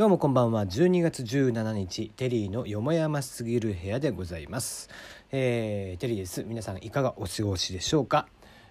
どうもこんばんは。12月17日テリーのよもやますぎる部屋でございます、えー、テリーです。皆さんいかがお過ごしでしょうか、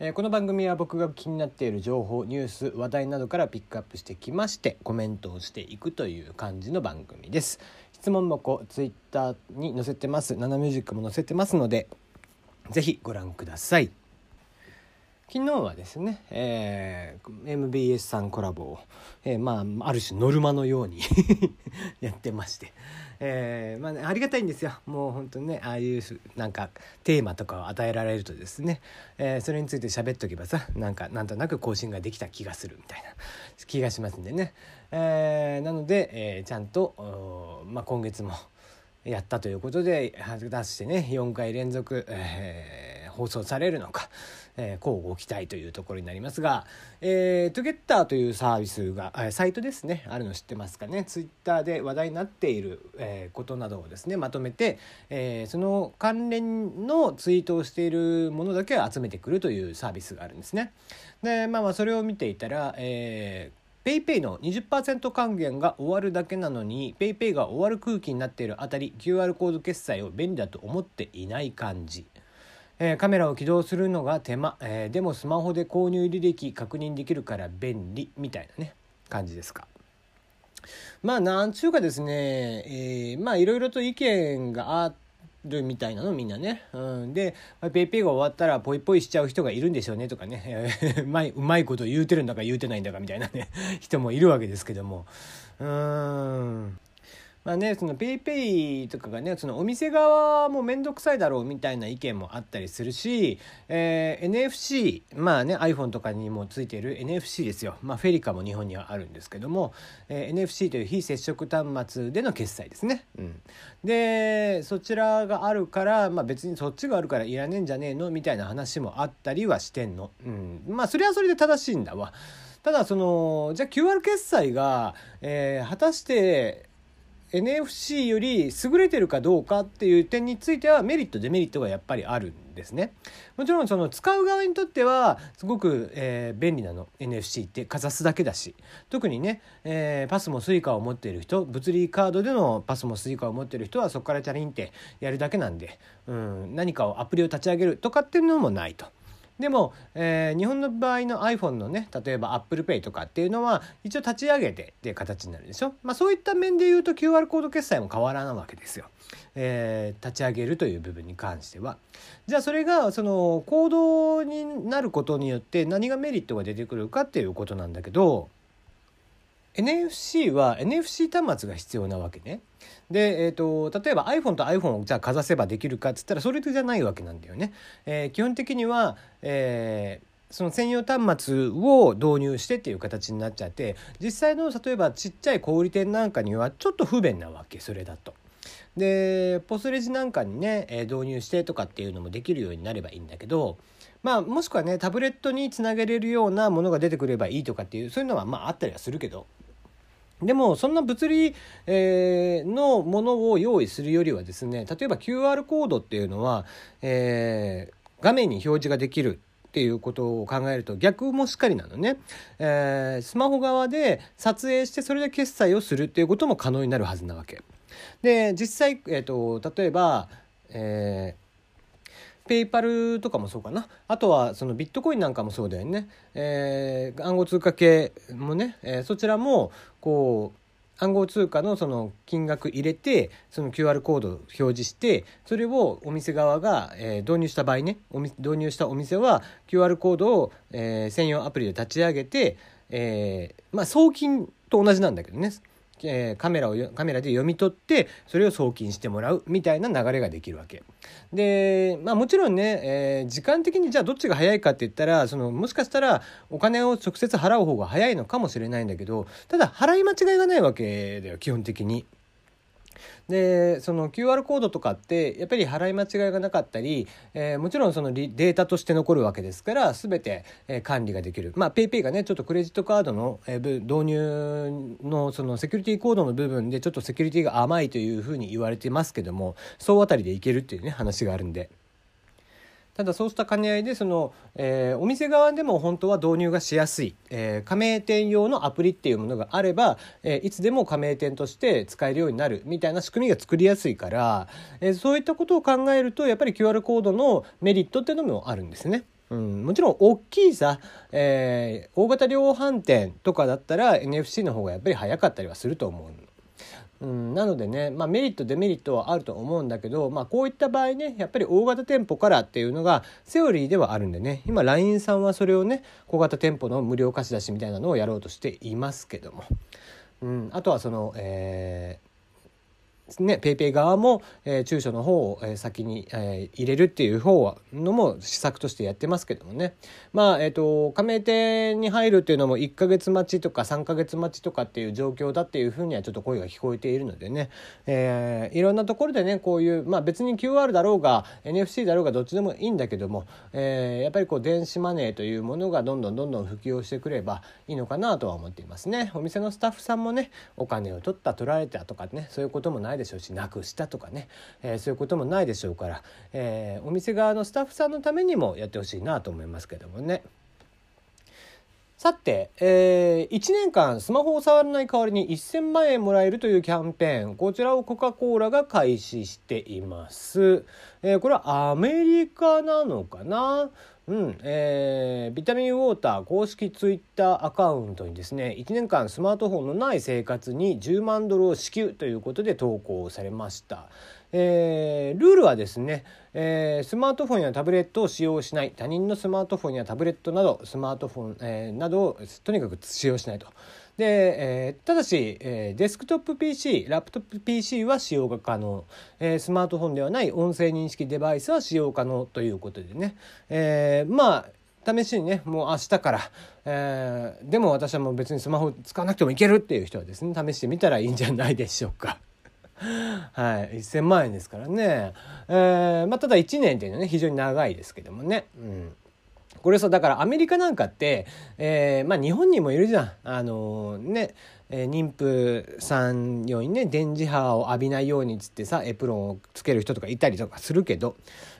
えーこの番組は僕が気になっている情報ニュース話題などからピックアップしてきましてコメントをしていくという感じの番組です。質問箱ツイッターに載せてます。ナナミュージックも載せてますのでぜひご覧ください。昨日はですね、えー MBS さんコラボを、えーまあ、ある種ノルマのように やってまして、えーまあね、ありがたいんですよ。もう本当にねああいうなんかテーマとかを与えられるとですね、えーそれについて喋っとけばさなんかなんとなく更新ができた気がするみたいな気がしますんでね、えーなので、えーちゃんと、まあ、今月もやったということで果たしてね4回連続、えー放送されるのか、えー、こうご期待というところになりますが、えー、 Togetter というサービスが、えサイトですね。あるの知ってますかね。ツイッターで話題になっている、えことなどをですねまとめて、えーその関連のツイートをしているものだけを集めてくるというサービスがあるんですね。でまあまあそれを見ていたら、えーペイペイの20%還元が終わるだけなのにペイペイが終わる空気になっているあたり QR コード決済を便利だと思っていない感じ、えーカメラを起動するのが手間、えーでもスマホで購入履歴確認できるから便利みたいなね感じですか。まあなんちゅうかですね、えーまあいろいろと意見があるみたいなのみんなね、うん、でまあペイペイが終わったらポイポイしちゃう人がいるんでしょうねとかね、うまいうまいこと言うてるんだか言うてないんだかみたいなね。人もいるわけですけども。うーん。まあねそのペイペイとかがねそのお店側も面倒くさいだろうみたいな意見もあったりするし、えー NFC まあね iPhone とかにもついている NFC ですよ、まあ、フェリカも日本にはあるんですけども、えー NFC という非接触端末での決済ですね。うん、でそちらがあるから、まあ、別にそっちがあるからいらねえんじゃねえのみたいな話もあったりはしてんの。うん、まあそれはそれで正しいんだわ。ただそのじゃあ QR 決済が、えー果たして NFC より優れてるかどうかっていう点についてはメリットデメリットがやっぱりあるんですね。もちろんその使う側にとってはすごく、えー便利なの NFC ってかざすだけだし特にね、えーパスも Suica を持っている人物理カードでのパスも Suica を持っている人はそこからチャリンってやるだけなんで、うん、何かをアプリを立ち上げるとかっていうのもないと。でも、えー日本の場合の iPhone のね例えば ApplePay とかっていうのは一応立ち上げてっていう形になるでしょ、まあ、そういった面で言うと QR コード決済も変わらないわけですよ、えー立ち上げるという部分に関しては。じゃあそれがその行動になることによって何がメリットが出てくるかっていうことなんだけど NFC は NFC 端末が必要なわけね。で、えー、と例えば iPhone と iPhone をじゃあかざせばできるかっつったらそれじゃないわけなんだよね。えー基本的には、えーその専用端末を導入してっていう形になっちゃって実際の例えばちっちゃい小売店なんかにはちょっと不便なわけそれだと。でポスレジなんかにね、え導入してとかっていうのもできるようになればいいんだけどまあもしくはねタブレットにつなげれるようなものが出てくればいいとかっていうそういうのはまああったりはするけどでもそんな物理、えーのものを用意するよりはですね例えば QR コードっていうのは、えー画面に表示ができるっていうことを考えると逆もしっかりなのね、えースマホ側で撮影してそれで決済をするっていうことも可能になるはずなわけ。で実際、えー、と例えば、えーペイパルとかもそうかな。あとはそのビットコインなんかもそうだよね、えー暗号通貨系もね、えそちらもこう暗号通貨のその金額入れてその QR コードを表示してそれをお店側が、え導入した場合ねお導入したお店は QR コードを、え専用アプリで立ち上げて、えまあ、送金と同じなんだけどね。えーカメラをカメラで読み取ってそれを送金してもらうみたいな流れができるわけでまあもちろんね、えー時間的にじゃあどっちが早いかって言ったらそのもしかしたらお金を直接払う方が早いのかもしれないんだけどただ払い間違いがないわけだよ基本的に。でその QR コードとかってやっぱり払い間違いがなかったり、えーもちろんそのリデータとして残るわけですから全て、えー管理ができるまあ PayPay がねちょっとクレジットカードの、えー導入のそのセキュリティコードの部分でちょっとセキュリティが甘いというふうに言われてますけども総当たりでいけるっていうね話があるんで。ただそうした兼ね合いでその、えー、お店側でも本当は導入がしやすい、えー、加盟店用のアプリっていうものがあれば、えー、いつでも加盟店として使えるようになるみたいな仕組みが作りやすいから、えー、そういったことを考えるとやっぱり QR コードのメリットっていうのもあるんですね。うん、もちろん大きいさ、えー、大型量販店とかだったら NFC の方がやっぱり早かったりはすると思ううん、なのでね、まあ、メリットデメリットはあると思うんだけど、まあ、こういった場合ねやっぱり大型店舗からっていうのがセオリーではあるんでね今 LINE さんはそれをね小型店舗の無料貸し出しみたいなのをやろうとしていますけども、うん、あとはその、えーね、ペイペイ側も、えー、中小の方を、えー、先に、えー、入れるっていう方のも施策としてやってますけどもねまあえっ、ー、と加盟店に入るっていうのも1ヶ月待ちとか3ヶ月待ちとかっていう状況だっていうふうにはちょっと声が聞こえているのでね、えー、いろんなところでねこういうまあ別に QR だろうが NFC だろうがどっちでもいいんだけども、えー、やっぱりこう電子マネーというものがどんどんどんどん普及をしてくればいいのかなとは思っていますね。お店のスタッフさんもねお金を取った取られたとかねそういうこともないでしょうしなくしたとかね、えー、そういうこともないでしょうから、えー、お店側のスタッフさんのためにもやってほしいなと思いますけどもね。さて、えー、1年間スマホを触らない代わりに1000万円もらえるというキャンペーン。こちらをコカ・コーラが開始しています、えー、これはアメリカなのかな？うんえー、ビタミンウォーター公式ツイッターアカウントにですね1年間スマートフォンのない生活に10万ドルを支給ということで投稿されました。えー、ルールはですね、えー、スマートフォンやタブレットを使用しない他人のスマートフォンやタブレットなどスマートフォン、えー、などをとにかく使用しないと。で、えー、ただし、えー、デスクトップ PC ラップトップ PC は使用が可能、えー、スマートフォンではない音声認識デバイスは使用可能ということでね、えー、まあ試しにねもう明日から、えー、でも私はもう別にスマホ使わなくてもいけるっていう人はですね試してみたらいいんじゃないでしょうか。はい、1,000万円ですからね、えーまあ、ただ1年っていうのはね非常に長いですけどもね。うん。これさだからアメリカなんかって、えー、まあ日本にもいるじゃん。あのー、ね、えー、妊婦さん用にね電磁波を浴びないようにっつってさエプロンをつける人とかいたりとかするけど、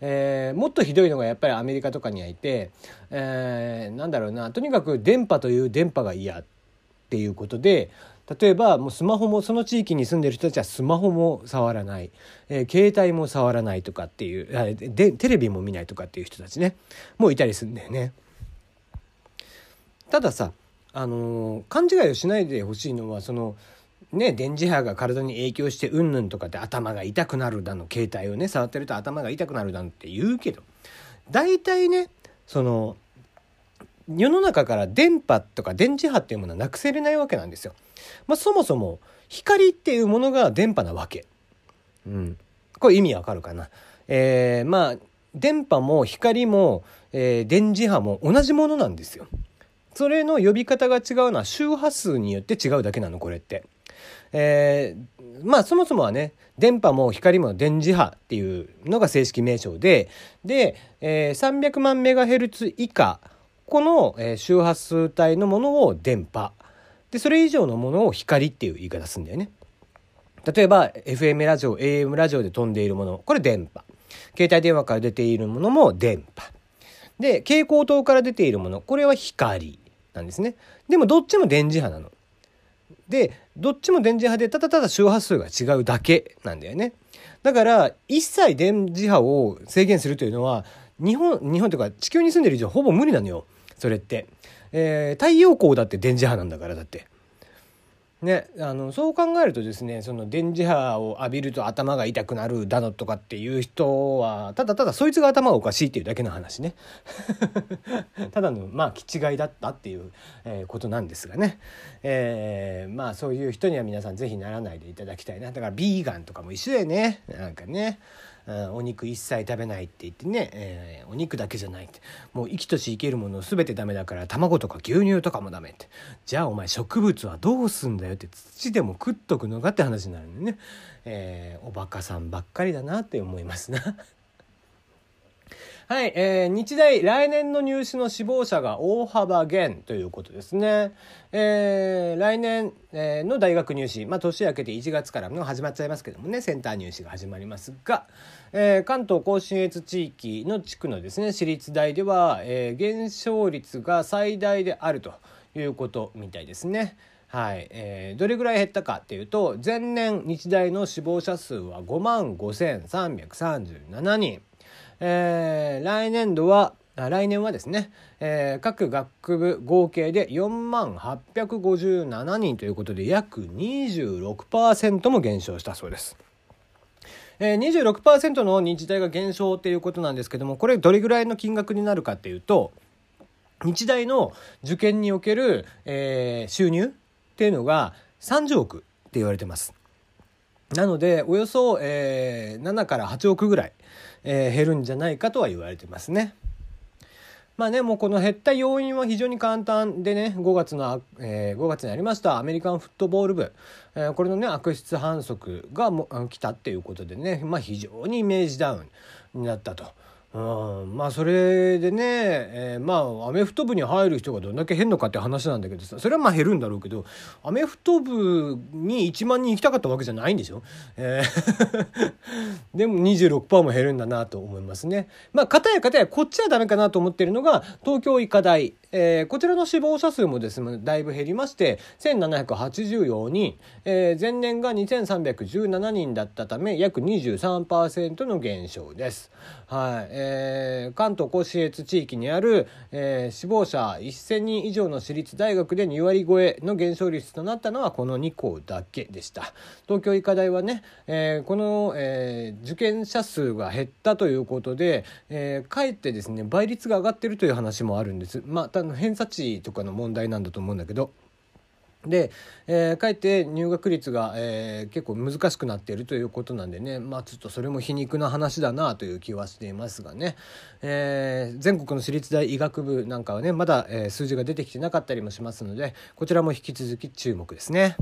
えー、もっとひどいのがやっぱりアメリカとかにはいて、えー、なんだろうなとにかく電波という電波が嫌っていうことで例えばもうスマホもその地域に住んでる人たちはスマホも触らない、えー、携帯も触らないとかっていうでテレビも見ないとかっていう人たちね。もういたりするんだよね。たださあのー、勘違いをしないでほしいのはそのね電磁波が体に影響してうんぬんとかって頭が痛くなるだの携帯をね触ってると頭が痛くなるだのって言うけど。大体ねその世の中から電波とか電磁波っていうものはなくせれないわけなんですよ。まあ、そもそも光っていうものが電波なわけ。うん。これ意味わかるかな？えー、まあ電波も光も、えー、電磁波も同じものなんですよ。それの呼び方が違うのは周波数によって違うだけなのこれって。えー、まあそもそもはね電波も光も電磁波っていうのが正式名称でで、えー、300万メガヘルツ以下この、え周波数帯のものを電波。でそれ以上のものを光っていう言い方するんだよね。例えば FM ラジオ AM ラジオで飛んでいるもの。これ電波。携帯電話から出ているものも電波。で蛍光灯から出ているもの。これは光なんですね。でもどっちも電磁波なの。でどっちも電磁波でただただ周波数が違うだけなんだよね。だから一切電磁波を制限するというのは日本日本というか地球に住んでる以上ほぼ無理なのよ。それって、えー、太陽光だって電磁波なんだからだって。ね、あのそう考えるとですねその電磁波を浴びると頭が痛くなるだのとかっていう人はただただそいつが頭がおかしいっていうだけの話ね。ただのまあ気違いだったっていう、えー、ことなんですがね、えー、まあそういう人には皆さん是非ならないでいただきたいな。だからビーガンとかも一緒だよね。なんかね。お肉一切食べないって言ってね、えー、お肉だけじゃないって。もう生きとし生けるもの全てダメだから卵とか牛乳とかもダメって。じゃあお前植物はどうすんだよって土でも食っとくのかって話になるんでね、えー、おバカさんばっかりだなって思いますな。はい、えー、日大来年の入試の志望者が大幅減ということですね。えー、来年、えー、の大学入試、まあ、年明けて1月からの始まっちゃいますけどもね、センター入試が始まりますが、えー、関東甲信越地域の地区のですね、私立大では、えー、減少率が最大であるということみたいですね。はい、えー、どれぐらい減ったかっていうと前年日大の死亡者数は5万5337人。えー、来年度は来年はですね、えー、各学部合計で4万857人ということで約26%も減少したそうです。えー、26%の日大が減少っていうことなんですけどもこれどれぐらいの金額になるかっていうと日大の受験における、えー、収入っていうのが30億って言われてます。なのでおよそ、えー、7から8億ぐらい、えー、減るんじゃないかとは言われてますね。まあね、もうこの減った要因は非常に簡単でね、5月の、えー、5月にありましたアメリカンフットボール部、えー、これのね、悪質反則がも来たっていうことでね、まあ非常にイメージダウンになったと。うん、まあそれでね、えー、まあアメフト部に入る人がどんだけ減るのかって話なんだけどさそれはまあ減るんだろうけどアメフト部に1万人行きたかったわけじゃないんでしょ、えー でも26%も減るんだなと思いますね。まあ片や片やこっちはダメかなと思ってるのが東京医科大。えー、こちらの死亡者数もですねだいぶ減りまして1784人、えー、前年が2317人だったため約23%の減少です。はい。えー、関東甲信越地域にある、えー、死亡者1000人以上の私立大学で2割超えの減少率となったのはこの2校だけでした。東京医科大はね、えー、この、えー、受験者数が減ったということで、えー、かえってですね倍率が上がってるという話もあるんです。まあの偏差値とかの問題なんだと思うんだけど。で、えー、かえって入学率が、えー、結構難しくなっているということなんでねまあちょっとそれも皮肉な話だなという気はしていますがね、えー、全国の私立大医学部なんかはねまだ、えー、数字が出てきてなかったりもしますのでこちらも引き続き注目ですね。